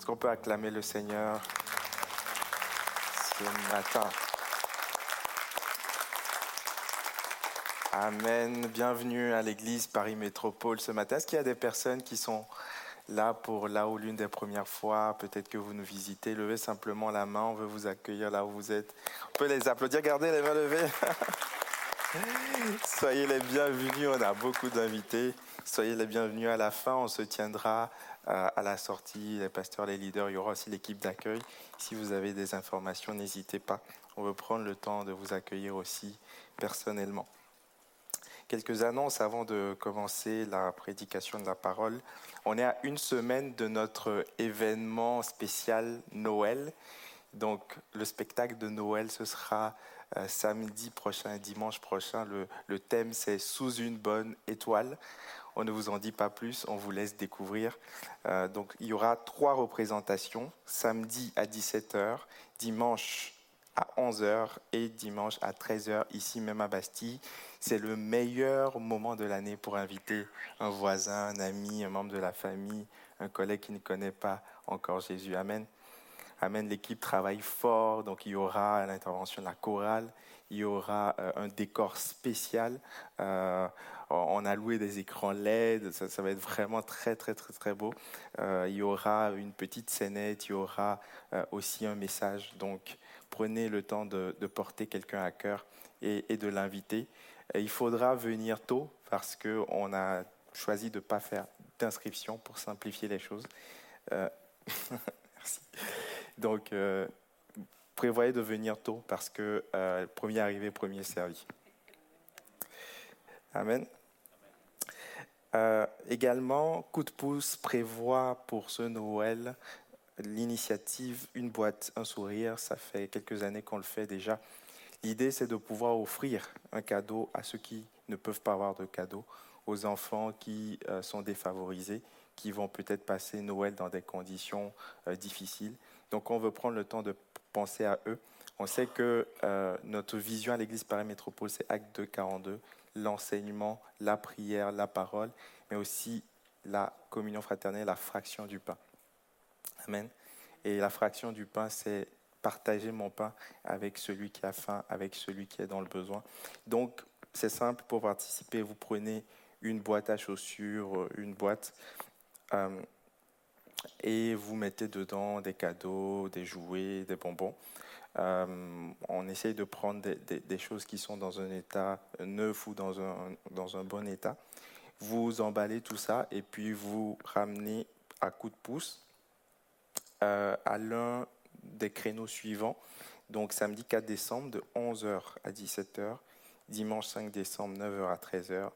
Est-ce qu'on peut acclamer le Seigneur ce matin? Amen. Bienvenue à l'église Paris Métropole ce matin. Est-ce qu'il y a des personnes qui sont là pour là ou l'une des premières fois? Peut-être que vous nous visitez. Levez simplement la main. On veut vous accueillir là où vous êtes. On peut les applaudir. Gardez les mains levées. Soyez les bienvenus. On a beaucoup d'invités. Soyez les bienvenus à la fin. On se tiendra à la sortie, les pasteurs, les leaders. Il y aura aussi l'équipe d'accueil. Si vous avez des informations, n'hésitez pas. On veut prendre le temps de vous accueillir aussi personnellement. Quelques annonces avant de commencer la prédication de la parole. On est à une semaine de notre événement spécial Noël. Donc le spectacle de Noël, ce sera euh, samedi prochain et dimanche prochain. Le, le thème, c'est Sous une bonne étoile. On ne vous en dit pas plus, on vous laisse découvrir. Euh, donc il y aura trois représentations, samedi à 17h, dimanche à 11h et dimanche à 13h ici même à Bastille. C'est le meilleur moment de l'année pour inviter un voisin, un ami, un membre de la famille, un collègue qui ne connaît pas encore Jésus. Amen. Amen. L'équipe travaille fort, donc il y aura l'intervention de la chorale, il y aura euh, un décor spécial. Euh, on a loué des écrans LED, ça, va être vraiment très très très très beau. Euh, il y aura une petite scénette, il y aura aussi un message. Donc prenez le temps de, porter quelqu'un à cœur et, et de l'inviter. Il faudra venir tôt parce qu'on a choisi de ne pas faire d'inscription pour simplifier les choses. Merci. Donc, euh, prévoyez de venir tôt parce que euh, premier arrivé, premier servi. Amen. également, Coup de pouce prévoit pour ce Noël l'initiative Une boîte, un sourire. Ça fait quelques années qu'on le fait déjà. L'idée, c'est de pouvoir offrir un cadeau à ceux qui ne peuvent pas avoir de cadeau, aux enfants qui euh, sont défavorisés, qui vont peut-être passer Noël dans des conditions euh, difficiles. Donc, on veut prendre le temps de penser à eux. On sait que euh, notre vision à l'Église Paris Métropole, c'est Acte 2, 42, l'enseignement, la prière, la parole, mais aussi la communion fraternelle, la fraction du pain. Amen. Et la fraction du pain, c'est partager mon pain avec celui qui a faim, avec celui qui est dans le besoin. Donc, c'est simple, pour participer, vous prenez une boîte à chaussures, une boîte, euh, et vous mettez dedans des cadeaux, des jouets, des bonbons. Euh, on essaye de prendre des, choses qui sont dans un état neuf ou dans un, dans un bon état. Vous emballez tout ça et puis vous ramenez à coup de pouce euh, à l'un des créneaux suivants. Donc samedi 4 décembre de 11h à 17h, dimanche 5 décembre 9h à 13h,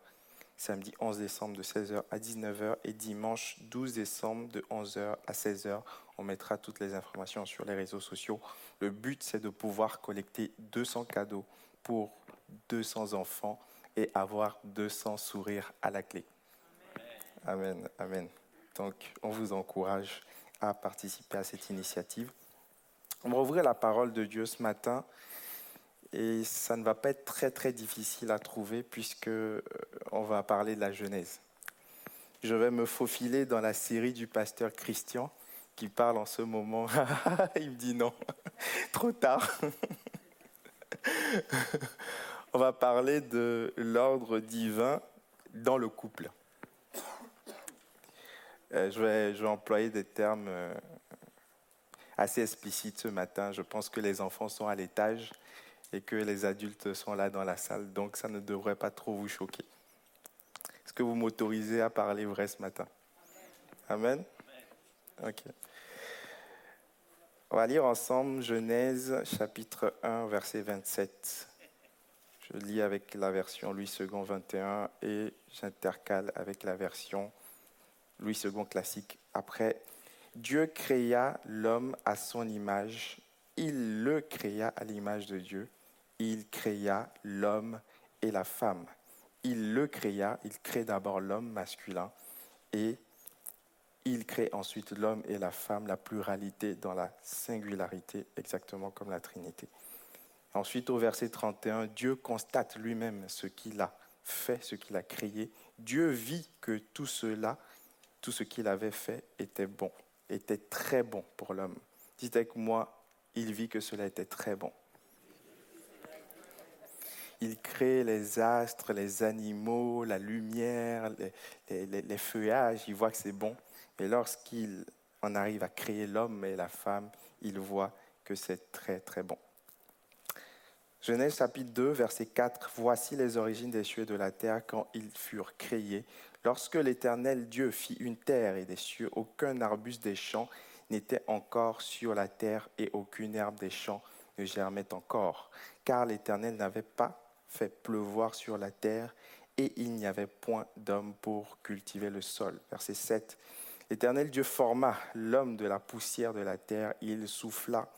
samedi 11 décembre de 16h à 19h et dimanche 12 décembre de 11h à 16h. On mettra toutes les informations sur les réseaux sociaux. Le but, c'est de pouvoir collecter 200 cadeaux pour 200 enfants et avoir 200 sourires à la clé. Amen, amen. Donc, on vous encourage à participer à cette initiative. On va ouvrir la parole de Dieu ce matin et ça ne va pas être très très difficile à trouver puisque euh, on va parler de la Genèse. Je vais me faufiler dans la série du pasteur Christian qui parle en ce moment. Il me dit non, trop tard. on va parler de l'ordre divin dans le couple. Euh, je vais, je vais employer des termes euh, assez explicite ce matin. Je pense que les enfants sont à l'étage et que les adultes sont là dans la salle, donc ça ne devrait pas trop vous choquer. Est-ce que vous m'autorisez à parler vrai ce matin? Amen? Ok. On va lire ensemble Genèse chapitre 1 verset 27. Je lis avec la version Louis II 21 et j'intercale avec la version Louis II classique. Après Dieu créa l'homme à son image. Il le créa à l'image de Dieu. Il créa l'homme et la femme. Il le créa, il crée d'abord l'homme masculin et il crée ensuite l'homme et la femme, la pluralité dans la singularité, exactement comme la Trinité. Ensuite, au verset 31, Dieu constate lui-même ce qu'il a fait, ce qu'il a créé. Dieu vit que tout cela tout ce qu'il avait fait était bon, était très bon pour l'homme. Dites avec moi, il vit que cela était très bon. Il crée les astres, les animaux, la lumière, les, feuillages, il voit que c'est bon. Et lorsqu'il en arrive à créer l'homme et la femme, il voit que c'est très très bon. Genèse chapitre 2, verset 4, Voici les origines des cieux et de la terre quand ils furent créés. Lorsque l'Éternel Dieu fit une terre et des cieux, aucun arbuste des champs n'était encore sur la terre et aucune herbe des champs ne germait encore, car l'Éternel n'avait pas fait pleuvoir sur la terre et il n'y avait point d'homme pour cultiver le sol. Verset 7. L'Éternel Dieu forma l'homme de la poussière de la terre, il souffla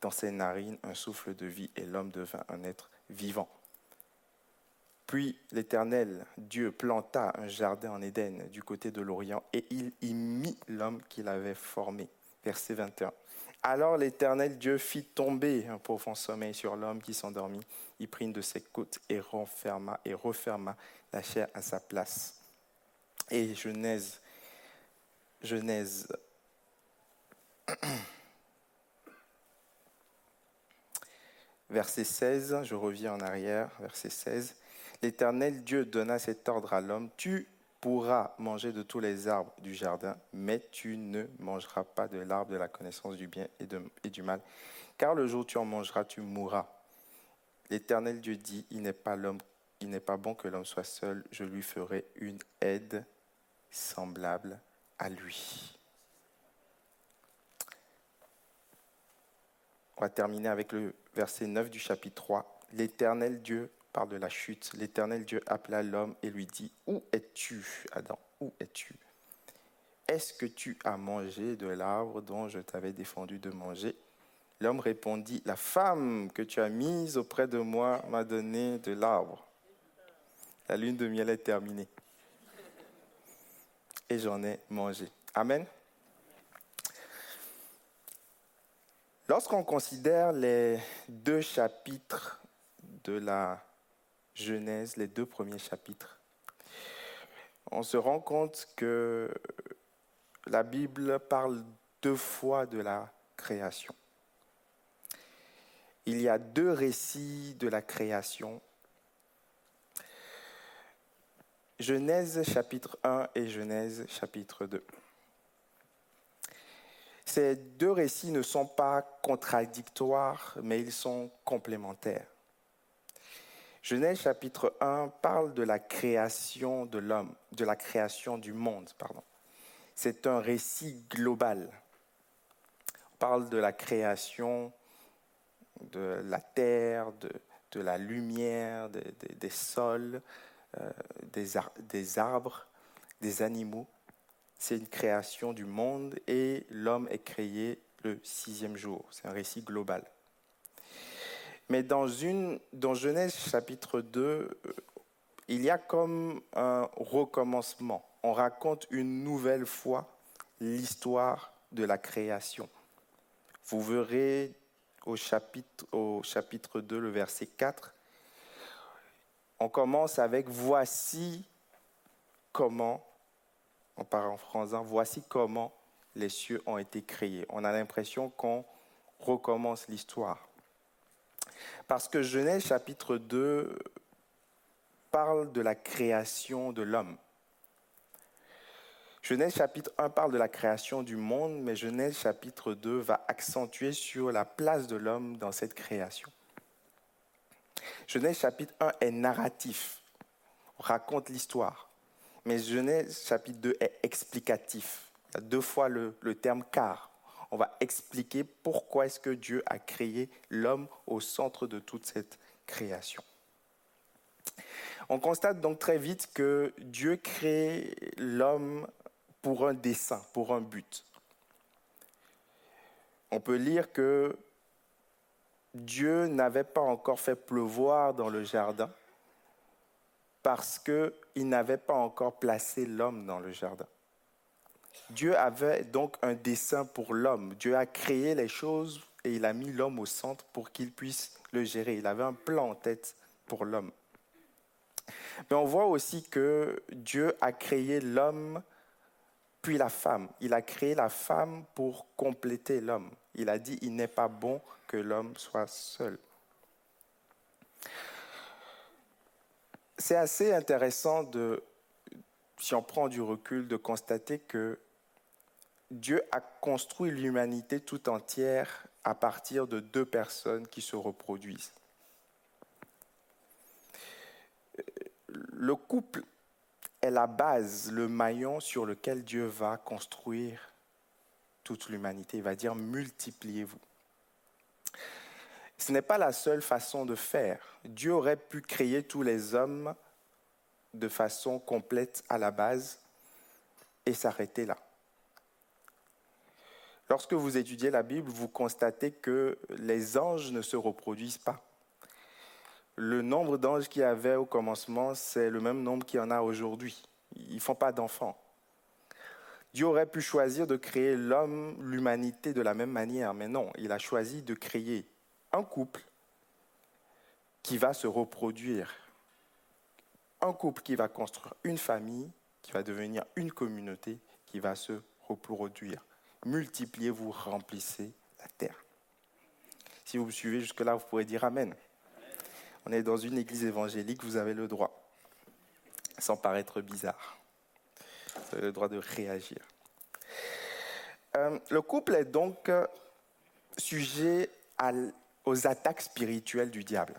dans ses narines un souffle de vie et l'homme devint un être vivant. Puis l'Éternel Dieu planta un jardin en Éden du côté de l'Orient et il y mit l'homme qu'il avait formé. Verset 21. Alors l'Éternel Dieu fit tomber un profond sommeil sur l'homme qui s'endormit. Il prit une de ses côtes et renferma et referma la chair à sa place. Et Genèse, Genèse verset 16, je reviens en arrière, verset 16. L'Éternel Dieu donna cet ordre à l'homme, tu pourras manger de tous les arbres du jardin, mais tu ne mangeras pas de l'arbre de la connaissance du bien et, et du mal, car le jour où tu en mangeras, tu mourras. L'Éternel Dieu dit, il n'est pas l'homme, il n'est pas bon que l'homme soit seul, je lui ferai une aide semblable à lui. On va terminer avec le verset 9 du chapitre 3. L'Éternel Dieu parle de la chute. L'Éternel Dieu appela l'homme et lui dit, Où es-tu, Adam? Où es-tu? Est-ce que tu as mangé de l'arbre dont je t'avais défendu de manger? L'homme répondit, La femme que tu as mise auprès de moi m'a donné de l'arbre. La lune de miel est terminée. Et j'en ai mangé. Amen. Lorsqu'on considère les deux chapitres de la Genèse, les deux premiers chapitres, on se rend compte que la Bible parle deux fois de la création. Il y a deux récits de la création. Genèse chapitre 1 et Genèse chapitre 2. Ces deux récits ne sont pas contradictoires, mais ils sont complémentaires. Genèse chapitre 1 parle de la création de l'homme, de la création du monde, pardon. C'est un récit global. On parle de la création de la terre, de, la lumière, des sols, euh, des arbres, des animaux c'est une création du monde et l'homme est créé le sixième jour. C'est un récit global. Mais dans, une, dans Genèse chapitre 2, euh, il y a comme un recommencement. On raconte une nouvelle fois l'histoire de la création. Vous verrez au chapitre, au chapitre 2, le verset 4, on commence avec Voici comment on part en français, voici comment les cieux ont été créés. On a l'impression qu'on recommence l'histoire. Parce que Genèse chapitre 2 parle de la création de l'homme. Genèse chapitre 1 parle de la création du monde, mais Genèse chapitre 2 va accentuer sur la place de l'homme dans cette création. Genèse chapitre 1 est narratif, on raconte l'histoire. Mais Genèse chapitre 2 est explicatif. Il y a deux fois le, terme car. On va expliquer pourquoi est-ce que Dieu a créé l'homme au centre de toute cette création. On constate donc très vite que Dieu crée l'homme pour un dessein, pour un but. On peut lire que Dieu n'avait pas encore fait pleuvoir dans le jardin parce qu'il n'avait pas encore placé l'homme dans le jardin. Dieu avait donc un dessein pour l'homme. Dieu a créé les choses et il a mis l'homme au centre pour qu'il puisse le gérer. Il avait un plan en tête pour l'homme. Mais on voit aussi que Dieu a créé l'homme puis la femme. Il a créé la femme pour compléter l'homme. Il a dit, il n'est pas bon que l'homme soit seul. C'est assez intéressant de, si on prend du recul, de constater que Dieu a construit l'humanité tout entière à partir de deux personnes qui se reproduisent. Le couple est la base, le maillon sur lequel Dieu va construire toute l'humanité. Il va dire multipliez-vous. Ce n'est pas la seule façon de faire. Dieu aurait pu créer tous les hommes de façon complète à la base et s'arrêter là. Lorsque vous étudiez la Bible, vous constatez que les anges ne se reproduisent pas. Le nombre d'anges qu'il y avait au commencement, c'est le même nombre qu'il y en a aujourd'hui. Ils ne font pas d'enfants. Dieu aurait pu choisir de créer l'homme, l'humanité de la même manière, mais non, il a choisi de créer un couple qui va se reproduire, un couple qui va construire une famille, qui va devenir une communauté, qui va se reproduire multipliez-vous, remplissez la terre. Si vous me suivez jusque-là, vous pourrez dire Amen. On est dans une église évangélique, vous avez le droit, sans paraître bizarre. Vous avez le droit de réagir. Euh, le couple est donc sujet aux attaques spirituelles du diable.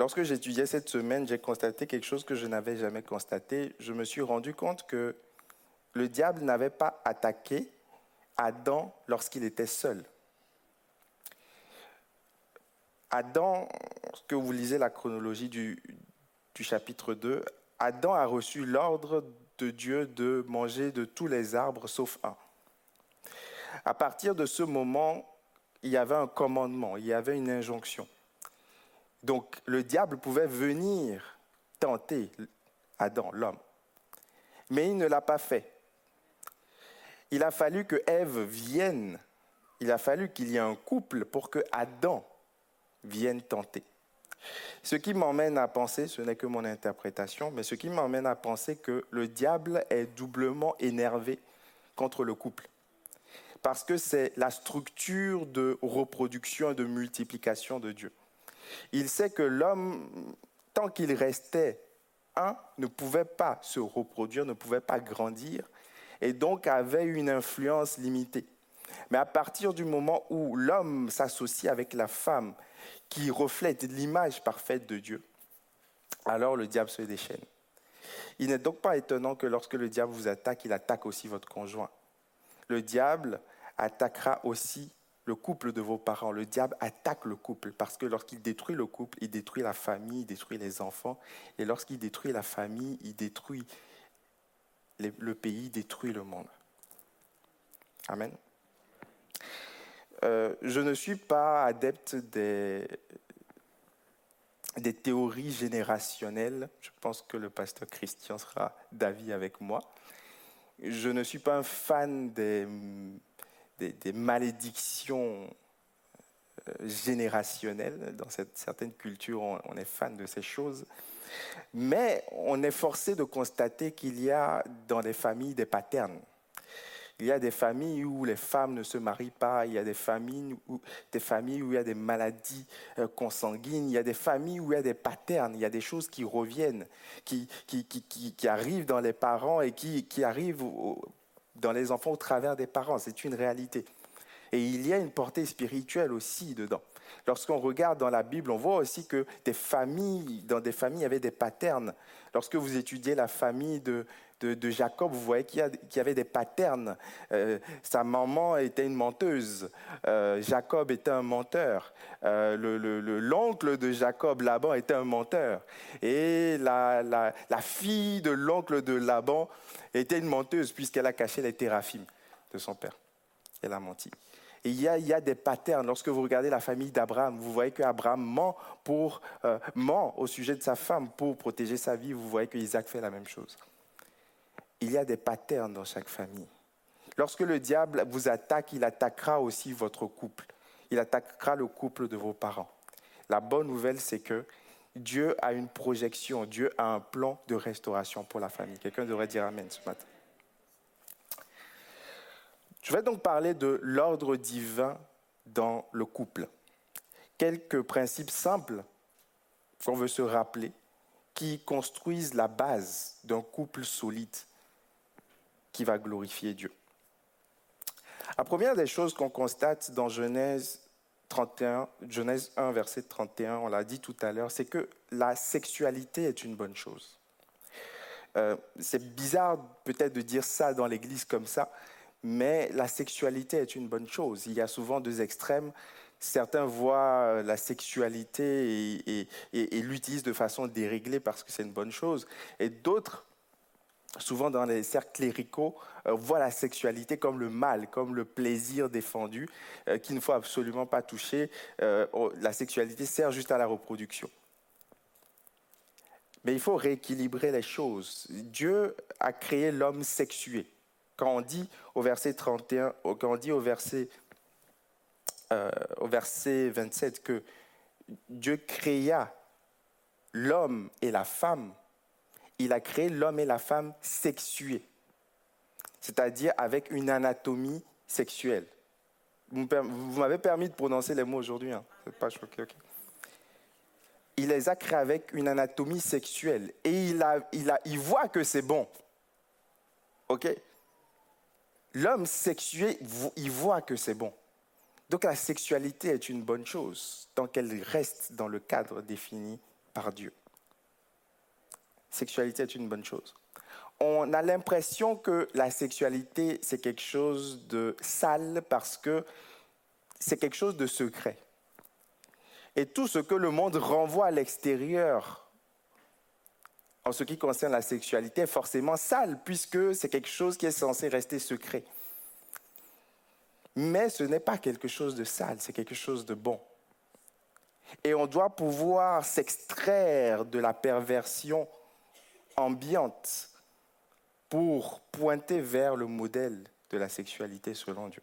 Lorsque j'étudiais cette semaine, j'ai constaté quelque chose que je n'avais jamais constaté. Je me suis rendu compte que le diable n'avait pas attaqué Adam lorsqu'il était seul. Adam, que vous lisez la chronologie du, du chapitre 2, Adam a reçu l'ordre de Dieu de manger de tous les arbres sauf un. À partir de ce moment, il y avait un commandement, il y avait une injonction. Donc le diable pouvait venir tenter Adam, l'homme. Mais il ne l'a pas fait il a fallu que Ève vienne, il a fallu qu'il y ait un couple pour que Adam vienne tenter. Ce qui m'emmène à penser, ce n'est que mon interprétation, mais ce qui m'emmène à penser que le diable est doublement énervé contre le couple. Parce que c'est la structure de reproduction et de multiplication de Dieu. Il sait que l'homme, tant qu'il restait un, ne pouvait pas se reproduire, ne pouvait pas grandir, et donc avait une influence limitée. Mais à partir du moment où l'homme s'associe avec la femme qui reflète l'image parfaite de Dieu, alors le diable se déchaîne. Il n'est donc pas étonnant que lorsque le diable vous attaque, il attaque aussi votre conjoint. Le diable attaquera aussi le couple de vos parents. Le diable attaque le couple parce que lorsqu'il détruit le couple, il détruit la famille, il détruit les enfants. Et lorsqu'il détruit la famille, il détruit le pays détruit le monde. Amen. Euh, je ne suis pas adepte des, des théories générationnelles. Je pense que le pasteur Christian sera d'avis avec moi. Je ne suis pas un fan des, des, malédictions euh, générationnelles. Dans certaines cultures, on est fan de ces choses. Mais on est forcé de constater qu'il y a dans les familles des patterns. Il y a des familles où les femmes ne se marient pas, il y a des familles où, des familles où il y a des maladies euh, consanguines, il y a des familles où il y a des patterns, il y a des choses qui reviennent, qui, qui arrivent dans les parents et qui, arrivent dans les enfants au travers des parents. C'est une réalité. Et il y a une portée spirituelle aussi dedans. Lorsqu'on regarde dans la Bible, on voit aussi que des familles, dans des familles, il y avait des patterns. Lorsque vous étudiez la famille de, de, Jacob, vous voyez qu'il y, avait des patterns. Euh, sa maman était une menteuse. Euh, Jacob était un menteur. Euh, l'oncle de Jacob, Laban, était un menteur. Et la, la, fille de l'oncle de Laban était une menteuse puisqu'elle a caché les théraphim de son père. Elle a menti. Il y, a, il y a des patterns. Lorsque vous regardez la famille d'Abraham, vous voyez qu'Abraham ment, pour, ment au sujet de sa femme pour protéger sa vie. Vous voyez qu'Isaac fait la même chose. Il y a des patterns dans chaque famille. Lorsque le diable vous attaque, il attaquera aussi votre couple. Il attaquera le couple de vos parents. La bonne nouvelle, c'est que Dieu a une projection, Dieu a un plan de restauration pour la famille. Quelqu'un devrait dire Amen ce matin. Je vais donc parler de l'ordre divin dans le couple. Quelques principes simples qu'on veut se rappeler qui construisent la base d'un couple solide qui va glorifier Dieu. La première des choses qu'on constate dans Genèse 31, Genèse 1, verset 31, on l'a dit tout à l'heure, c'est que la sexualité est une bonne chose. Euh, c'est bizarre peut-être de dire ça dans l'Église comme ça, mais la sexualité est une bonne chose. Il y a souvent deux extrêmes. Certains voient la sexualité et, l'utilisent de façon déréglée parce que c'est une bonne chose. Et d'autres, souvent dans les cercles cléricaux, euh, voient la sexualité comme le mal, comme le plaisir défendu, euh, qu'il ne faut absolument pas toucher. Euh, la sexualité sert juste à la reproduction. Mais il faut rééquilibrer les choses. Dieu a créé l'homme sexué. Quand on dit au verset 31, quand on dit au verset, euh, au verset 27 que Dieu créa l'homme et la femme, il a créé l'homme et la femme sexués, c'est-à-dire avec une anatomie sexuelle. Vous m'avez permis de prononcer les mots aujourd'hui, hein. pas choqué, Il les a créés avec une anatomie sexuelle et il, voit que c'est bon. L'homme sexué, il voit que c'est bon. Donc la sexualité est une bonne chose tant qu'elle reste dans le cadre défini par Dieu. Sexualité est une bonne chose. On a l'impression que la sexualité, c'est quelque chose de sale parce que c'est quelque chose de secret. Et tout ce que le monde renvoie à l'extérieur en ce qui concerne la sexualité est forcément sale, puisque c'est quelque chose qui est censé rester secret. Mais ce n'est pas quelque chose de sale, c'est quelque chose de bon. Et on doit pouvoir s'extraire de la perversion ambiante pour pointer vers le modèle de la sexualité selon Dieu.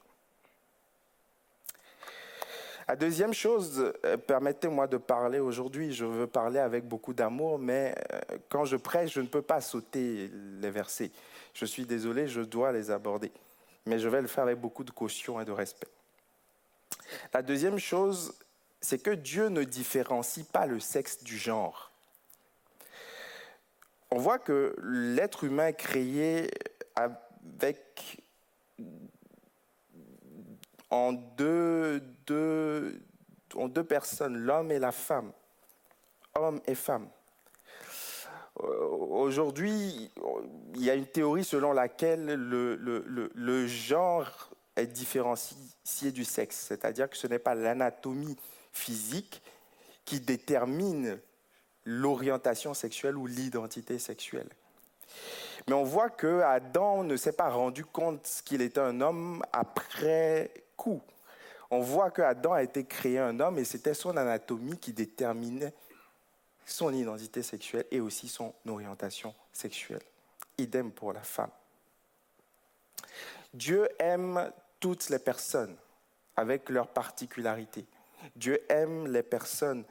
La deuxième chose, euh, permettez-moi de parler aujourd'hui, je veux parler avec beaucoup d'amour, mais euh, quand je prêche, je ne peux pas sauter les versets. Je suis désolé, je dois les aborder, mais je vais le faire avec beaucoup de caution et de respect. La deuxième chose, c'est que Dieu ne différencie pas le sexe du genre. On voit que l'être humain est créé avec en deux, personnes, l'homme et la femme, homme et femme. Euh, aujourd'hui, il y a une théorie selon laquelle le, le, le, genre est différencié du sexe, c'est-à-dire que ce n'est pas l'anatomie physique qui détermine l'orientation sexuelle ou l'identité sexuelle. Mais on voit que Adam ne s'est pas rendu compte qu'il était un homme après coup. On voit que Adam a été créé un homme et c'était son anatomie qui déterminait son identité sexuelle et aussi son orientation sexuelle. Idem pour la femme. Dieu aime toutes les personnes avec leurs particularités. Dieu aime les personnes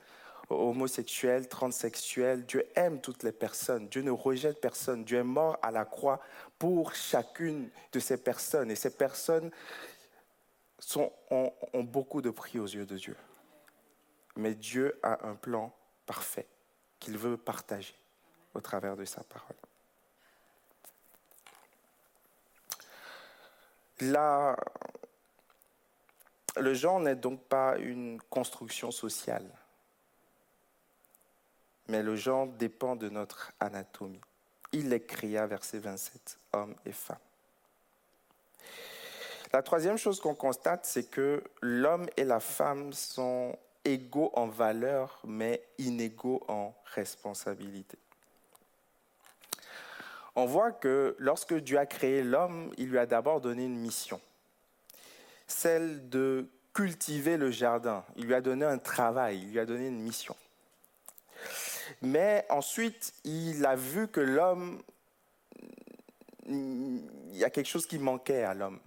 homosexuelles, transsexuelles. Dieu aime toutes les personnes. Dieu ne rejette personne. Dieu est mort à la croix pour chacune de ces personnes. Et ces personnes sont, ont, beaucoup de prix aux yeux de Dieu. Mais Dieu a un plan parfait qu'il veut partager au travers de sa parole. Là, le genre n'est donc pas une construction sociale, mais le genre dépend de notre anatomie. Il est créé, verset 27, hommes et femmes. La troisième chose qu'on constate, c'est que l'homme et la femme sont égaux en valeur, mais inégaux en responsabilité. On voit que lorsque Dieu a créé l'homme, il lui a d'abord donné une mission, celle de cultiver le jardin. Il lui a donné un travail, il lui a donné une mission. Mais ensuite, il a vu que l'homme, il y a quelque chose qui manquait à l'homme.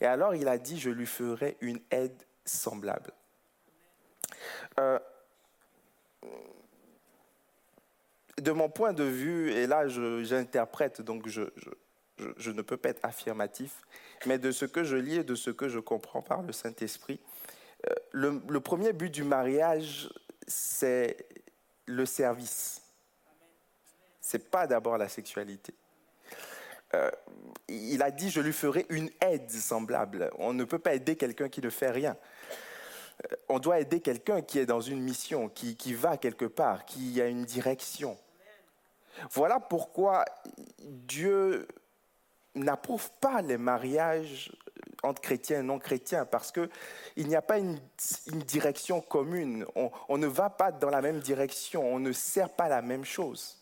Et alors il a dit, je lui ferai une aide semblable. Euh, de mon point de vue, et là j'interprète, donc je, ne peux pas être affirmatif, mais de ce que je lis et de ce que je comprends par le Saint-Esprit, euh, le, premier but du mariage, c'est le service. C'est pas d'abord la sexualité. Euh, il a dit, je lui ferai une aide semblable. On ne peut pas aider quelqu'un qui ne fait rien. Euh, on doit aider quelqu'un qui est dans une mission, qui, qui va quelque part, qui a une direction. Voilà pourquoi Dieu n'approuve pas les mariages entre chrétiens et non chrétiens, parce qu'il n'y a pas une, direction commune. On, ne va pas dans la même direction, on ne sert pas la même chose.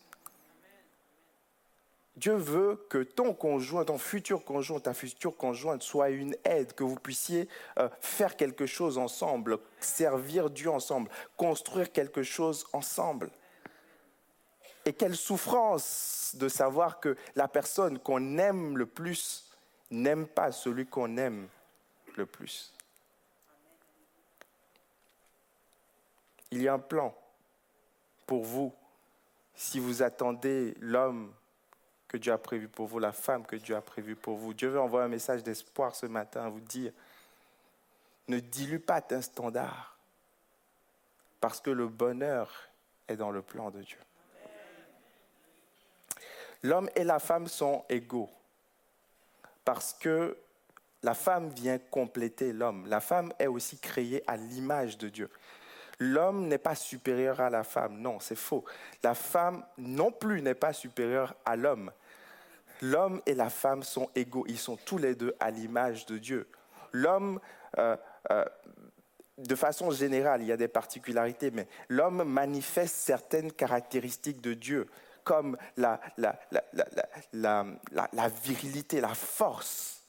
Dieu veut que ton conjoint, ton futur conjoint, ta future conjointe soit une aide, que vous puissiez euh, faire quelque chose ensemble, servir Dieu ensemble, construire quelque chose ensemble. Et quelle souffrance de savoir que la personne qu'on aime le plus n'aime pas celui qu'on aime le plus. Il y a un plan pour vous si vous attendez l'homme que Dieu a prévu pour vous, la femme que Dieu a prévue pour vous. Dieu veut envoyer un message d'espoir ce matin à vous dire, ne dilue pas un standard, parce que le bonheur est dans le plan de Dieu. L'homme et la femme sont égaux, parce que la femme vient compléter l'homme. La femme est aussi créée à l'image de Dieu. L'homme n'est pas supérieur à la femme. Non, c'est faux. La femme non plus n'est pas supérieure à l'homme. L'homme et la femme sont égaux. Ils sont tous les deux à l'image de Dieu. L'homme, euh, euh, de façon générale, il y a des particularités, mais l'homme manifeste certaines caractéristiques de Dieu, comme la, virilité, la force.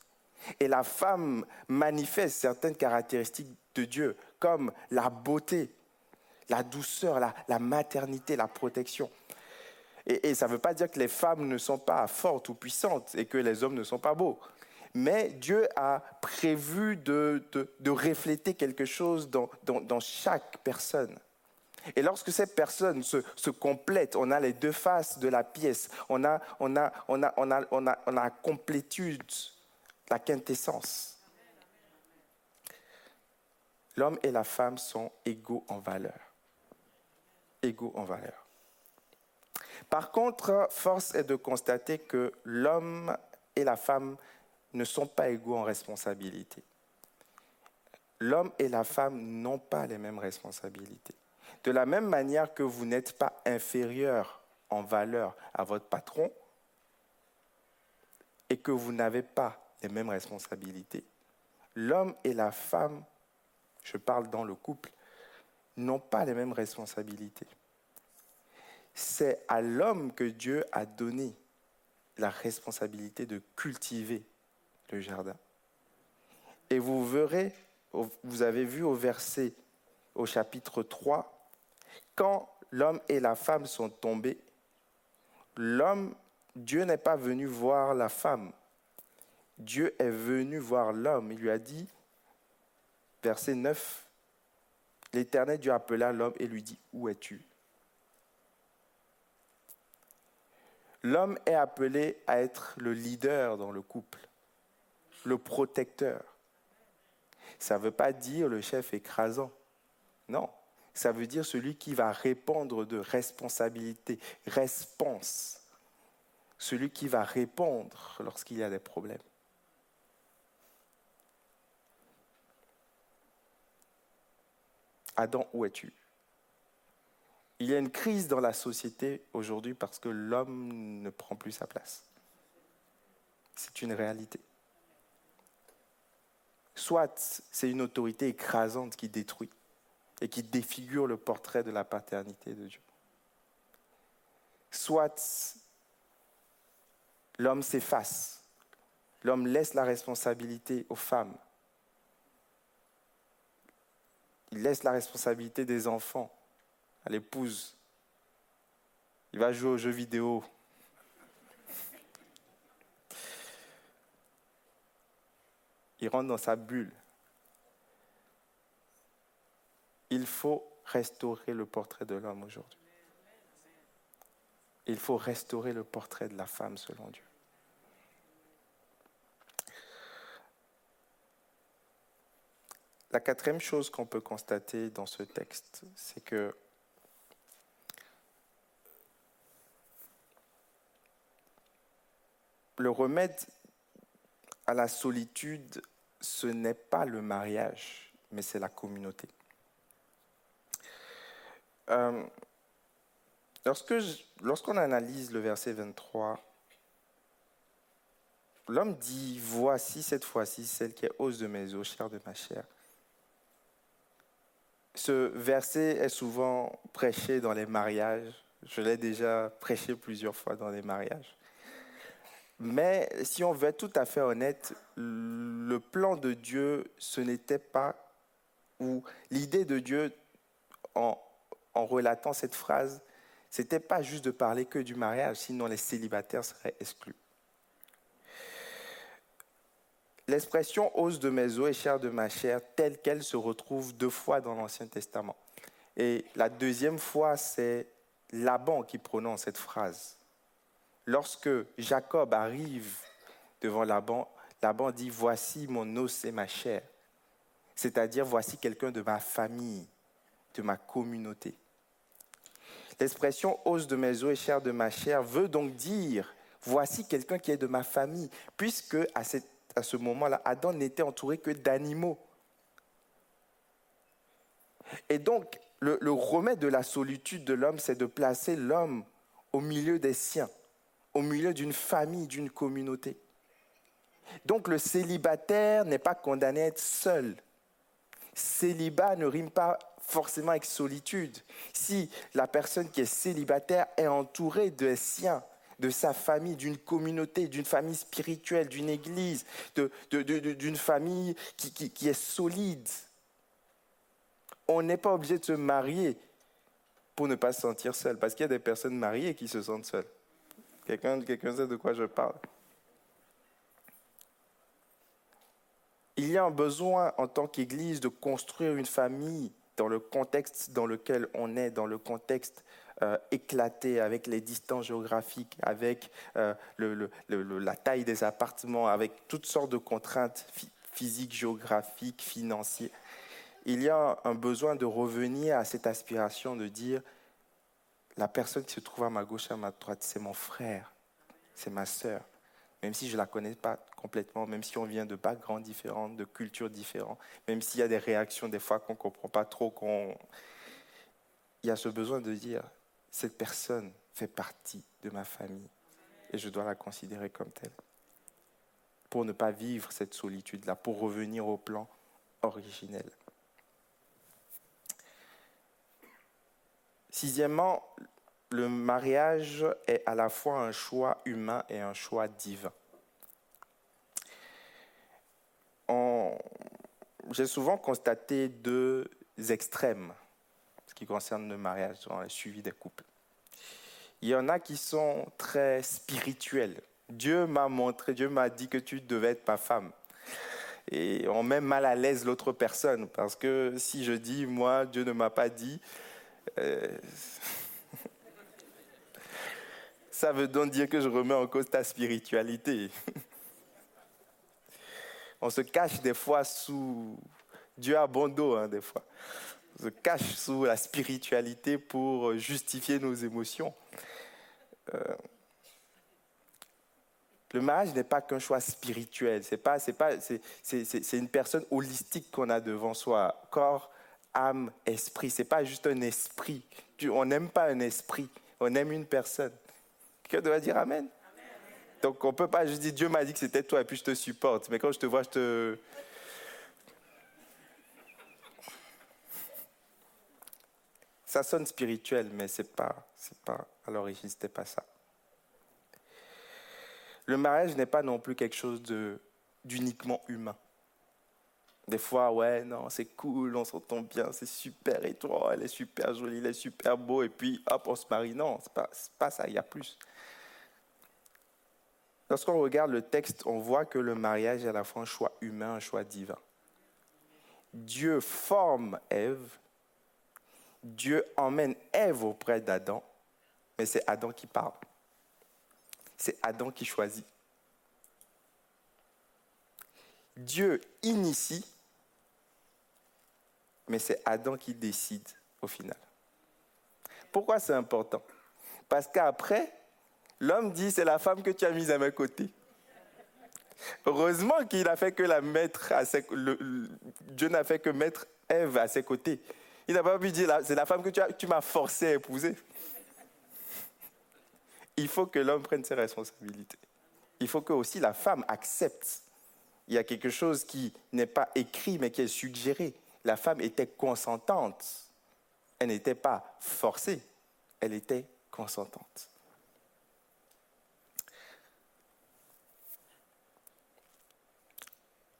Et la femme manifeste certaines caractéristiques de Dieu, comme la beauté, la douceur, la, maternité, la protection. Et, ça ne veut pas dire que les femmes ne sont pas fortes ou puissantes et que les hommes ne sont pas beaux. Mais Dieu a prévu de, refléter quelque chose dans, chaque personne. Et lorsque ces personnes se, se, on a les deux faces de la pièce, on a, on a, on a, on a, on a, on a la complétude, la quintessence. L'homme et la femme sont égaux en valeur égaux en valeur. Par contre, force est de constater que l'homme et la femme ne sont pas égaux en responsabilité. L'homme et la femme n'ont pas les mêmes responsabilités. De la même manière que vous n'êtes pas inférieur en valeur à votre patron et que vous n'avez pas les mêmes responsabilités, l'homme et la femme, je parle dans le couple, n'ont pas les mêmes responsabilités. C'est à l'homme que Dieu a donné la responsabilité de cultiver le jardin. Et vous verrez, vous avez vu au verset, au chapitre 3, quand l'homme et la femme sont tombés, l'homme, Dieu n'est pas venu voir la femme. Dieu est venu voir l'homme. Il lui a dit, verset 9, L'Éternel Dieu appela l'homme et lui dit, Où es-tu? L'homme est appelé à être le leader dans le couple, le protecteur. Ça ne veut pas dire le chef écrasant. Non, ça veut dire celui qui va répondre de responsabilité, réponse. Celui qui va répondre lorsqu'il y a des problèmes. Adam, où es-tu? Il y a une crise dans la société aujourd'hui parce que l'homme ne prend plus sa place. C'est une réalité. Soit c'est une autorité écrasante qui détruit et qui défigure le portrait de la paternité de Dieu. Soit l'homme s'efface, l'homme laisse la responsabilité aux femmes il laisse la responsabilité des enfants à l'épouse. Il va jouer aux jeux vidéo. Il rentre dans sa bulle. Il faut restaurer le portrait de l'homme aujourd'hui. il faut restaurer le portrait de la femme selon Dieu. La quatrième chose qu'on peut constater dans ce texte, c'est que le remède à la solitude, ce n'est pas le mariage, mais c'est la communauté. Euh, lorsqu'on analyse le verset 23, l'homme dit, voici cette fois-ci celle qui est hausse de mes os, chair de ma chair. Ce verset est souvent prêché dans les mariages. Je l'ai déjà prêché plusieurs fois dans les mariages. Mais si on veut être tout à fait honnête, le plan de Dieu, ce n'était pas, ou l'idée de Dieu en, en relatant cette phrase, c'était pas juste de parler que du mariage, sinon les célibataires seraient exclus. L'expression os de mes os et chair de ma chair, telle qu'elle se retrouve deux fois dans l'Ancien Testament. Et la deuxième fois, c'est Laban qui prononce cette phrase. Lorsque Jacob arrive devant Laban, Laban dit Voici mon os et ma chair. C'est-à-dire, voici quelqu'un de ma famille, de ma communauté. L'expression os de mes os et chair de ma chair veut donc dire Voici quelqu'un qui est de ma famille, puisque à à ce moment-là, Adam n'était entouré que d'animaux. Et donc, le, remède de la solitude de l'homme, c'est de placer l'homme au milieu des siens, au milieu d'une famille, d'une communauté. Donc le célibataire n'est pas condamné à être seul. Célibat ne rime pas forcément avec solitude. Si la personne qui est célibataire est entourée de siens, de sa famille, d'une communauté, d'une famille spirituelle, d'une église, d'une famille qui, est solide. On n'est pas obligé de se marier pour ne pas se sentir seul, parce qu'il y a des personnes mariées qui se sentent seules. Quelqu'un sait de quoi je parle Il y a un besoin en tant qu'Église de construire une famille dans le contexte dans lequel on est, dans le contexte euh, éclaté, avec les distances géographiques, avec euh, la taille des appartements, avec toutes sortes de contraintes physiques, géographiques, financières. Il y a un besoin de revenir à cette aspiration de dire, la personne qui se trouve à ma gauche, à ma droite, c'est mon frère, c'est ma sœur. Même si je ne la connais pas complètement, même si on vient de backgrounds différents, de cultures différentes, même s'il y a des réactions des fois qu'on ne comprend pas trop, qu'on... il y a ce besoin de dire, cette personne fait partie de ma famille et je dois la considérer comme telle. Pour ne pas vivre cette solitude-là, pour revenir au plan originel. Sixièmement, le mariage est à la fois un choix humain et un choix divin. J'ai souvent constaté deux extrêmes qui concerne le mariage, dans le suivi des couples. Il y en a qui sont très spirituels. Dieu m'a montré, Dieu m'a dit que tu devais être ma femme. Et on met mal à l'aise l'autre personne, parce que si je dis, moi, Dieu ne m'a pas dit, euh, ça veut donc dire que je remets en cause ta spiritualité. on se cache des fois sous Dieu a bon dos, hein, des fois se cache sous la spiritualité pour justifier nos émotions. Euh, le mariage n'est pas qu'un choix spirituel, c'est pas, c'est pas, c'est, une personne holistique qu'on a devant soi, corps, âme, esprit. C'est pas juste un esprit. On n'aime pas un esprit, on aime une personne. Quelqu'un doit dire amen? Donc on peut pas juste dire Dieu m'a dit que c'était toi et puis je te supporte. Mais quand je te vois, je te, Ça sonne spirituel, mais c'est pas, c'est pas, à l'origine, c'était pas ça. Le mariage n'est pas non plus quelque chose de, d'uniquement humain. Des fois, ouais, non, c'est cool, on s'entend bien, c'est super, et toi, elle est super jolie, elle est super beau, et puis hop, on se marie. Non, c'est pas, pas ça, il y a plus. Lorsqu'on regarde le texte, on voit que le mariage est à la fois un choix humain, un choix divin. Dieu forme Ève Dieu emmène Ève auprès d'Adam mais c'est Adam qui parle. C'est Adam qui choisit. Dieu initie, mais c'est Adam qui décide au final. Pourquoi c'est important? Parce qu'après, l'homme dit, c'est la femme que tu as mise à mes côtés. Heureusement qu'il a fait que la mettre à ses, Dieu n'a fait que mettre Ève à ses côtés. Il n'a pas pu dire, c'est la femme que tu, tu m'as forcé à épouser. Il faut que l'homme prenne ses responsabilités. Il faut que aussi la femme accepte. Il y a quelque chose qui n'est pas écrit, mais qui est suggéré. La femme était consentante. Elle n'était pas forcée, elle était consentante.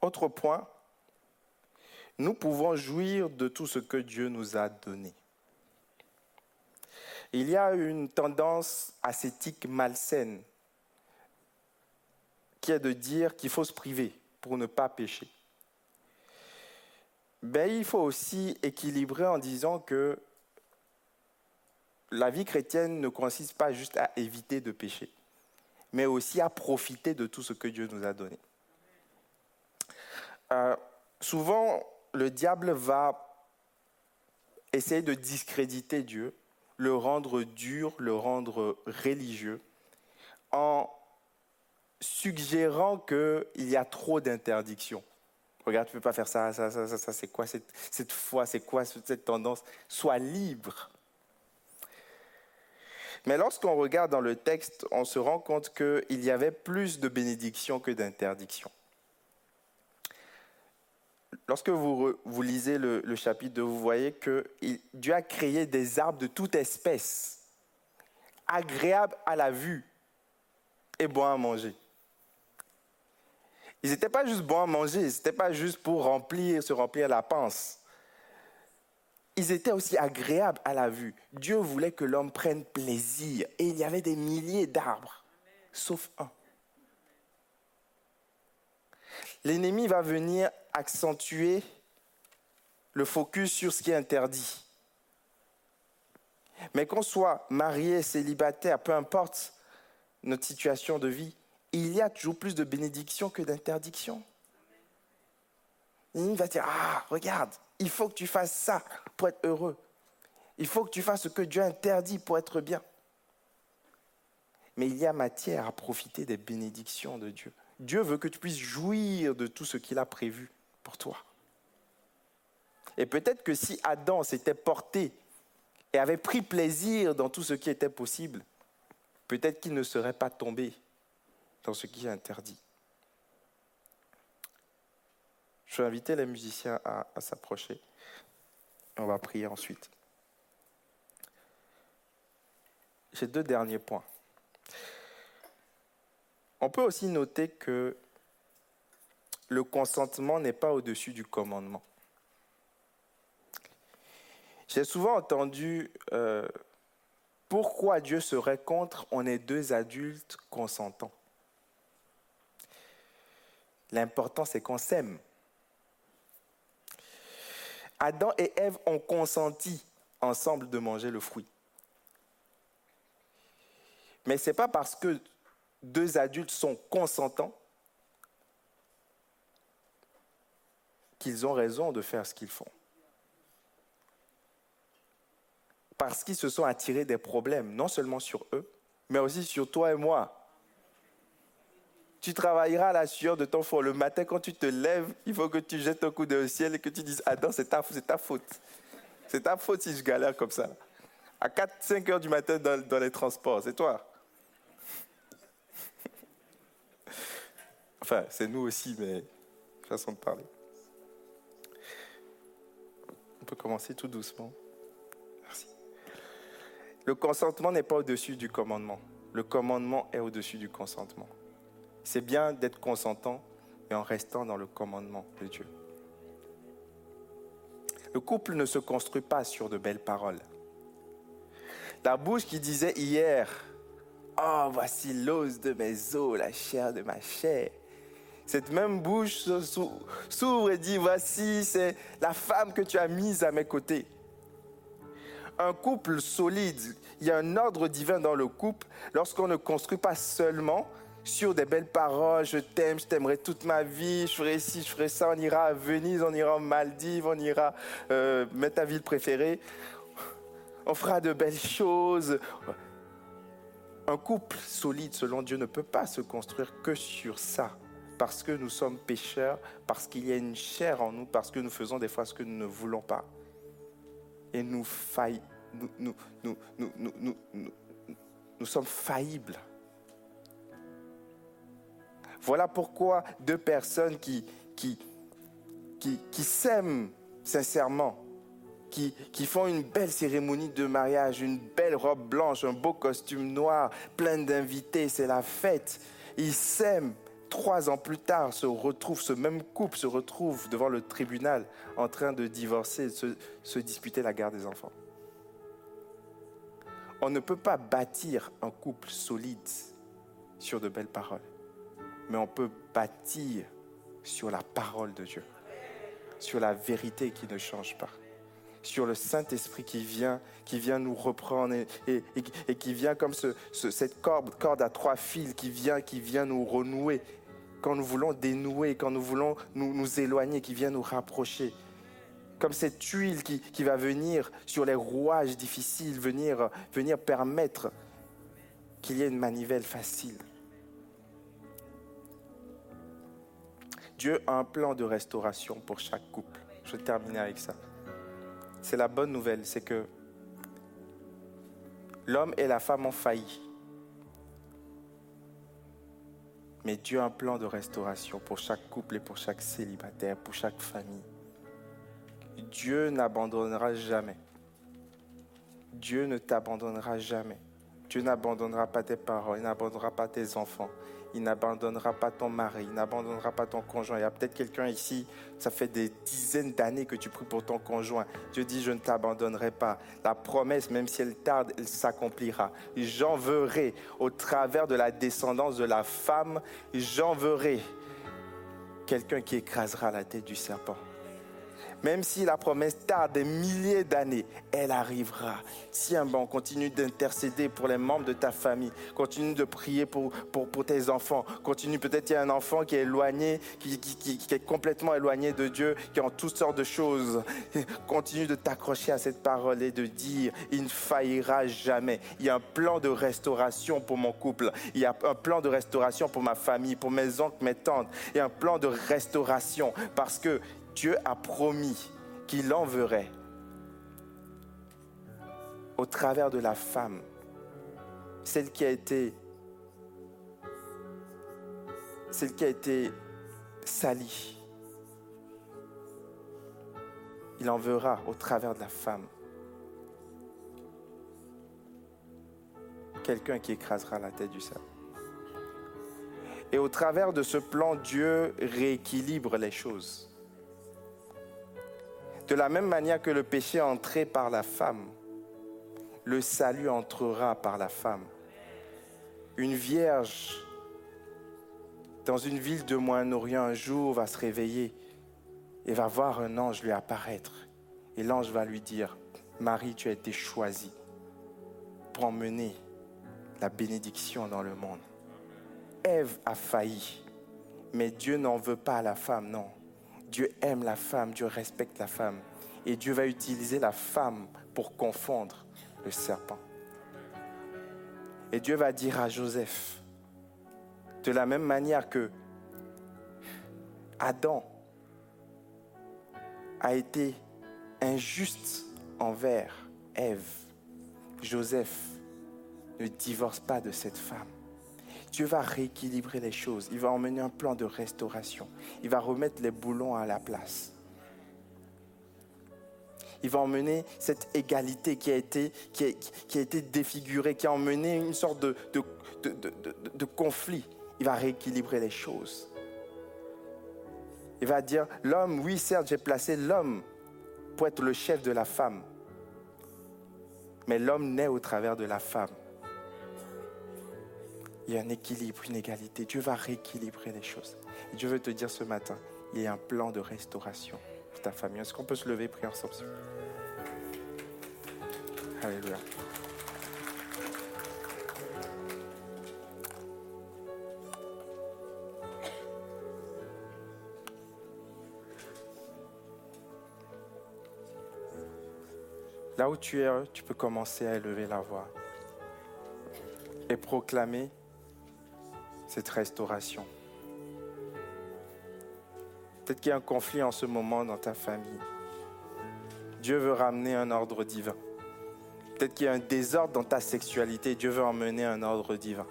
Autre point, nous pouvons jouir de tout ce que Dieu nous a donné. Il y a une tendance ascétique malsaine qui est de dire qu'il faut se priver pour ne pas pécher. Ben, il faut aussi équilibrer en disant que la vie chrétienne ne consiste pas juste à éviter de pécher, mais aussi à profiter de tout ce que Dieu nous a donné. Euh, souvent, le diable va essayer de discréditer Dieu, le rendre dur, le rendre religieux, en suggérant qu'il y a trop d'interdictions. Regarde, tu ne peux pas faire ça, ça, ça, ça, c'est quoi cette, cette foi, c'est quoi cette tendance? Sois libre. Mais lorsqu'on regarde dans le texte, on se rend compte qu'il y avait plus de bénédictions que d'interdictions. Lorsque vous, lisez le, le, chapitre 2, vous voyez que Dieu a créé des arbres de toute espèce, agréables à la vue et bons à manger. Ils n'étaient pas juste bons à manger, ce n'était pas juste pour remplir, se remplir la panse ils étaient aussi agréables à la vue. Dieu voulait que l'homme prenne plaisir. Et il y avait des milliers d'arbres, sauf un. L'ennemi va venir accentuer le focus sur ce qui est interdit. Mais qu'on soit marié, célibataire, peu importe notre situation de vie, il y a toujours plus de bénédictions que d'interdictions. L'ennemi va dire, ah, regarde, il faut que tu fasses ça pour être heureux. Il faut que tu fasses ce que Dieu interdit pour être bien. Mais il y a matière à profiter des bénédictions de Dieu. Dieu veut que tu puisses jouir de tout ce qu'il a prévu pour toi. Et peut-être que si Adam s'était porté et avait pris plaisir dans tout ce qui était possible, peut-être qu'il ne serait pas tombé dans ce qui est interdit. Je vais inviter les musiciens à, s'approcher. On va prier ensuite. J'ai deux derniers points. On peut aussi noter que le consentement n'est pas au-dessus du commandement. J'ai souvent entendu euh, pourquoi Dieu serait contre on est deux adultes consentants? L'important c'est qu'on s'aime. Adam et Ève ont consenti ensemble de manger le fruit. Mais ce n'est pas parce que deux adultes sont consentants qu'ils ont raison de faire ce qu'ils font. Parce qu'ils se sont attirés des problèmes, non seulement sur eux, mais aussi sur toi et moi tu travailleras à la sueur de ton front. Le matin, quand tu te lèves, il faut que tu jettes un coup d'œil au ciel et que tu dises Adam, c'est ta, faute. C'est ta faute si je galère comme ça. À 4, 5 heures du matin dans les transports, c'est toi. Enfin, c'est nous aussi, mais façon de parler. On peut commencer tout doucement. Merci. Le consentement n'est pas au-dessus du commandement. Le commandement est au-dessus du consentement. C'est bien d'être consentant, mais en restant dans le commandement de Dieu. Le couple ne se construit pas sur de belles paroles. La bouche qui disait hier, Oh, voici l'os de mes os, la chair de ma chair. Cette même bouche s'ouvre et dit, voici, c'est la femme que tu as mise à mes côtés. un couple solide, il y a un ordre divin dans le couple lorsqu'on ne construit pas seulement sur des belles paroles, je t'aime, je t'aimerai toute ma vie, je ferai ci, je ferai ça, on ira à Venise, on ira aux Maldives, on ira euh, mettre ta ville préférée, on fera de belles choses. Un couple solide selon Dieu ne peut pas se construire que sur ça, parce que nous sommes pécheurs, parce qu'il y a une chair en nous, parce que nous faisons des fois ce que nous ne voulons pas. Et nous, nous sommes faillibles. Voilà pourquoi deux personnes qui, s'aiment sincèrement, qui, font une belle cérémonie de mariage, une belle robe blanche, un beau costume noir, plein d'invités, c'est la fête. Ils s'aiment. Trois ans plus tard, se retrouvent, ce même couple se retrouve devant le tribunal en train de divorcer, se, disputer la garde des enfants. On ne peut pas bâtir un couple solide sur de belles paroles mais on peut bâtir sur la parole de Dieu, sur la vérité qui ne change pas, sur le Saint-Esprit qui vient, qui vient nous reprendre et, qui vient comme ce, cette corde, corde à trois fils qui vient, qui vient nous renouer quand nous voulons dénouer, quand nous voulons nous, éloigner, qui vient nous rapprocher. Comme cette huile qui, qui va venir sur les rouages difficiles, venir, venir permettre qu'il y ait une manivelle facile. Dieu a un plan de restauration pour chaque couple. Je vais terminer avec ça. C'est la bonne nouvelle, c'est que l'homme et la femme ont failli. Mais Dieu a un plan de restauration pour chaque couple et pour chaque célibataire, pour chaque famille. Dieu n'abandonnera jamais. Dieu ne t'abandonnera jamais. Dieu n'abandonnera pas tes parents, il n'abandonnera pas tes enfants il n'abandonnera pas ton mari, il n'abandonnera pas ton conjoint. Il y a peut-être quelqu'un ici, ça fait des dizaines d'années que tu pries pour ton conjoint. Dieu dit, je ne t'abandonnerai pas. La promesse, même si elle tarde, elle s'accomplira. J'enverrai au travers de la descendance de la femme, j'enverrai quelqu'un qui écrasera la tête du serpent. Même si la promesse tarde des milliers d'années, elle arrivera. Tiens bon, continue d'intercéder pour les membres de ta famille. Continue de prier pour, pour, pour tes enfants. Continue, peut-être il y a un enfant qui est éloigné, qui, qui, qui, est complètement éloigné de Dieu, qui en toutes sortes de choses. Continue de t'accrocher à cette parole et de dire, il ne faillira jamais. Il y a un plan de restauration pour mon couple. Il y a un plan de restauration pour ma famille, pour mes oncles, mes tantes. Il y a un plan de restauration parce que Dieu a promis qu'il enverrait au travers de la femme, celle qui a été celle qui a été salie. Il enverra au travers de la femme quelqu'un qui écrasera la tête du sable. Et au travers de ce plan, Dieu rééquilibre les choses. De la même manière que le péché est entré par la femme, le salut entrera par la femme. Une vierge dans une ville de Moyen-Orient un jour va se réveiller et va voir un ange lui apparaître. Et l'ange va lui dire, Marie, tu as été choisie pour emmener la bénédiction dans le monde. Ève a failli, mais Dieu n'en veut pas à la femme, non. Dieu aime la femme, Dieu respecte la femme. Et Dieu va utiliser la femme pour confondre le serpent. Et Dieu va dire à Joseph, de la même manière que Adam a été injuste envers Ève, Joseph ne divorce pas de cette femme. Dieu va rééquilibrer les choses. Il va emmener un plan de restauration. Il va remettre les boulons à la place. Il va emmener cette égalité qui a été, défigurée, qui a emmené une sorte de conflit. Il va rééquilibrer les choses. Il va dire, l'homme, oui certes, j'ai placé l'homme pour être le chef de la femme. Mais l'homme naît au travers de la femme il y a un équilibre, une égalité. Dieu va rééquilibrer les choses. Et Dieu veut te dire ce matin, il y a un plan de restauration pour ta famille. Est-ce qu'on peut se lever et prier ensemble? Alléluia. Là où tu es, tu peux commencer à élever la voix et proclamer cette restauration. Peut-être qu'il y a un conflit en ce moment dans ta famille. Dieu veut ramener un ordre divin. Peut-être qu'il y a un désordre dans ta sexualité. Dieu veut emmener un ordre divin.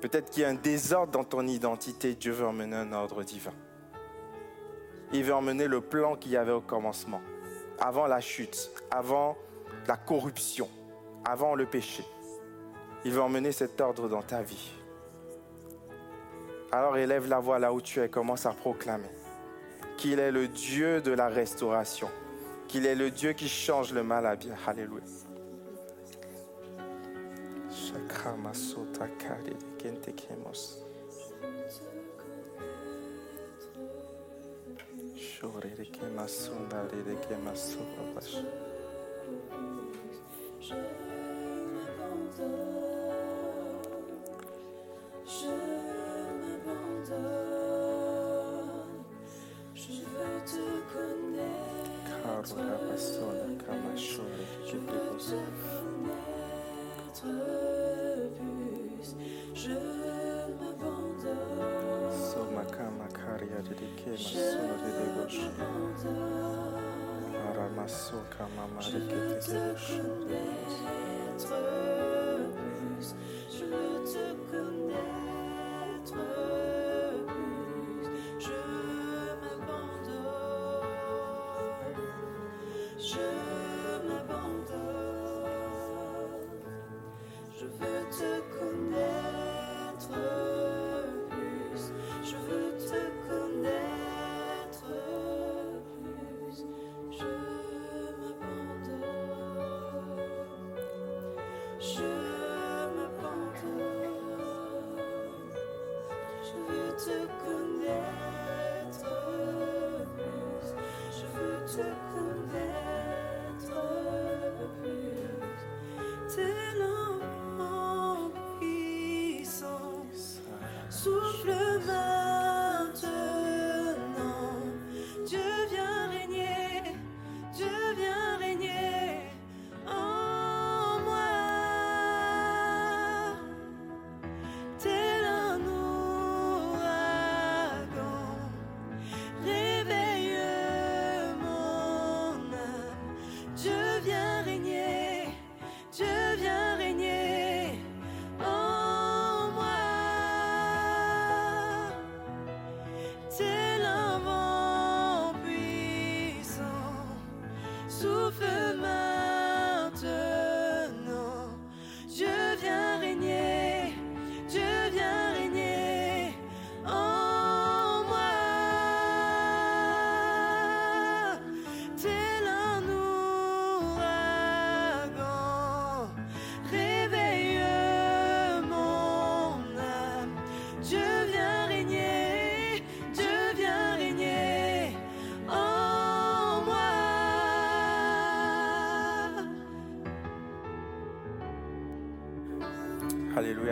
Peut-être qu'il y a un désordre dans ton identité. Dieu veut emmener un ordre divin. Il veut emmener le plan qu'il y avait au commencement avant la chute, avant la corruption, avant le péché. Il veut emmener cet ordre dans ta vie. Alors élève la voix là où tu es, commence à proclamer qu'il est le Dieu de la restauration, qu'il est le Dieu qui change le mal à bien. Alléluia. Shorere ke masunda rere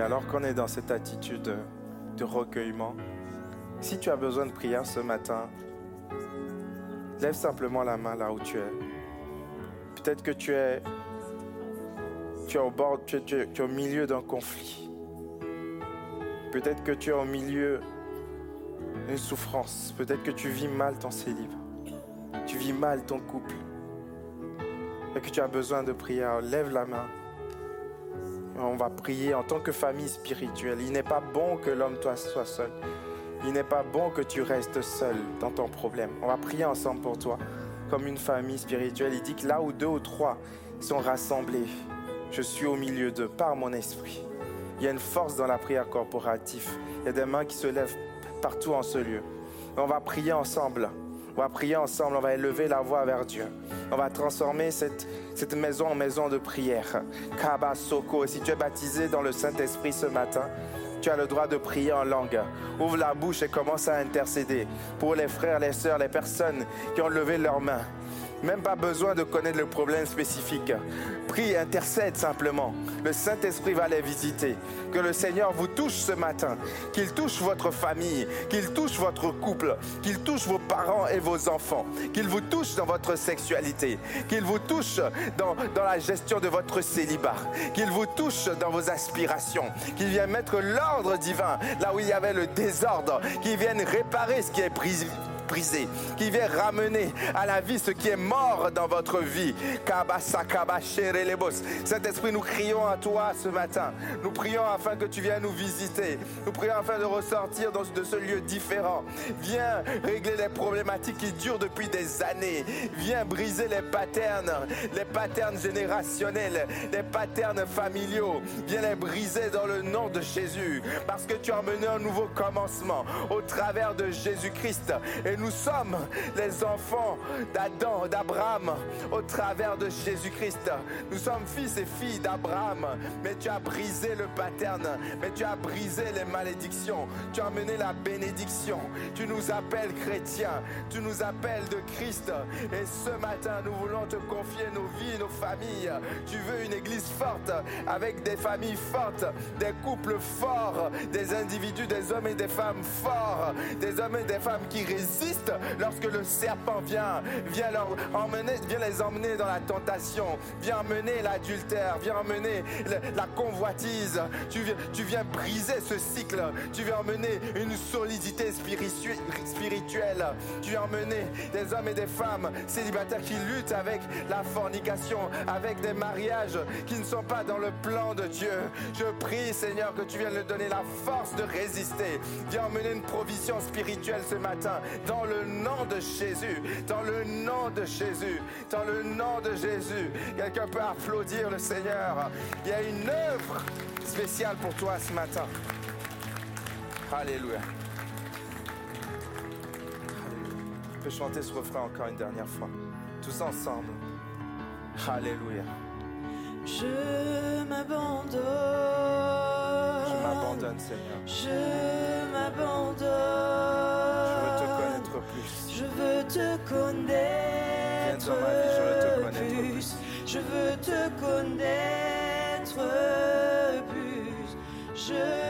Alors qu'on est dans cette attitude de, recueillement, si tu as besoin de prière ce matin, lève simplement la main là où tu es. Peut-être que tu es, tu au bord, tu es, au milieu d'un conflit. Peut-être que tu es au milieu d'une souffrance. Peut-être que tu vis mal ton célibat. Tu vis mal ton couple. Et que tu as besoin de prière. Lève la main. On va prier en tant que famille spirituelle. Il n'est pas bon que l'homme toi soit seul. Il n'est pas bon que tu restes seul dans ton problème. On va prier ensemble pour toi. Comme une famille spirituelle, il dit que là où deux ou trois sont rassemblés, je suis au milieu d'eux par mon esprit. Il y a une force dans la prière corporative. Il y a des mains qui se lèvent partout en ce lieu. On va prier ensemble. On va prier ensemble. On va élever la voix vers Dieu. On va transformer cette, cette maison en maison de prière. Kaba Soko. Et si tu es baptisé dans le Saint-Esprit ce matin, tu as le droit de prier en langue. Ouvre la bouche et commence à intercéder pour les frères, les sœurs, les personnes qui ont levé leurs mains. Même pas besoin de connaître le problème spécifique. Prie, intercède simplement. Le Saint-Esprit va les visiter. Que le Seigneur vous touche ce matin. Qu'il touche votre famille. Qu'il touche votre couple. Qu'il touche vos parents et vos enfants. Qu'il vous touche dans votre sexualité. Qu'il vous touche dans, la gestion de votre célibat. Qu'il vous touche dans vos aspirations. Qu'il vienne mettre l'ordre divin là où il y avait le désordre. Qu'il vienne réparer ce qui est brisé brisé, qui vient ramener à la vie ce qui est mort dans votre vie. Saint-Esprit, nous crions à toi ce matin. Nous prions afin que tu viennes nous visiter. Nous prions afin de ressortir de ce lieu différent. Viens régler les problématiques qui durent depuis des années. Viens briser les patterns, les patterns générationnels, les patterns familiaux. Viens les briser dans le nom de Jésus. Parce que tu as mené un nouveau commencement au travers de Jésus-Christ. Nous sommes les enfants d'Adam, d'Abraham, au travers de Jésus-Christ. Nous sommes fils et filles d'Abraham, mais tu as brisé le pattern, mais tu as brisé les malédictions, tu as amené la bénédiction. Tu nous appelles chrétiens, tu nous appelles de Christ. Et ce matin, nous voulons te confier nos vies, nos familles. Tu veux une église forte, avec des familles fortes, des couples forts, des individus, des hommes et des femmes forts, des hommes et des femmes qui résistent lorsque le serpent vient, vient, les emmener dans la tentation, vient emmener l'adultère, vient emmener la convoitise. Tu viens, tu viens briser ce cycle, tu viens emmener une solidité spirituelle, tu viens emmener des hommes et des femmes célibataires qui luttent avec la fornication, avec des mariages qui ne sont pas dans le plan de Dieu. Je prie, Seigneur, que tu viennes leur donner la force de résister. Viens emmener une provision spirituelle ce matin dans le nom de Jésus, dans le nom de Jésus, dans le nom de Jésus. Quelqu'un peut applaudir le Seigneur. Il y a une œuvre spéciale pour toi ce matin. Alléluia. On peut chanter ce refrain encore une dernière fois. Tous ensemble. Alléluia. Je m'abandonne. Je m'abandonne, Seigneur. Je te connaître plus. Je veux te connaître plus. Je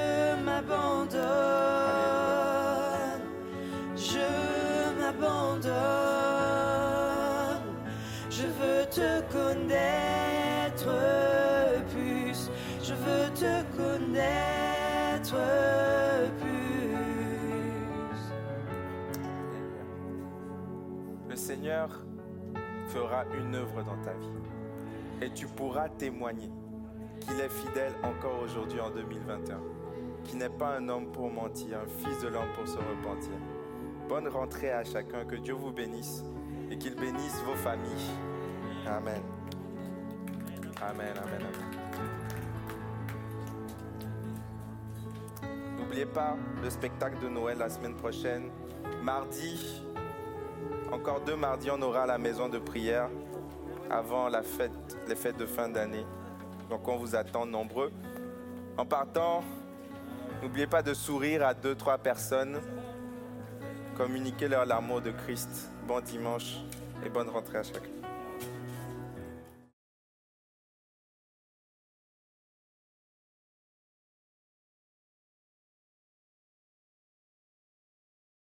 Seigneur fera une œuvre dans ta vie. Et tu pourras témoigner qu'il est fidèle encore aujourd'hui en 2021. Qu'il n'est pas un homme pour mentir, un fils de l'homme pour se repentir. Bonne rentrée à chacun, que Dieu vous bénisse et qu'il bénisse vos familles. Amen. Amen, amen, amen. N'oubliez pas le spectacle de Noël la semaine prochaine. Mardi, encore deux mardis, on aura la maison de prière avant les fêtes de fin d'année. Donc on vous attend nombreux. En partant, n'oubliez pas de sourire à deux, trois personnes. Communiquez leur l'amour de Christ. Bon dimanche et bonne rentrée à chacun.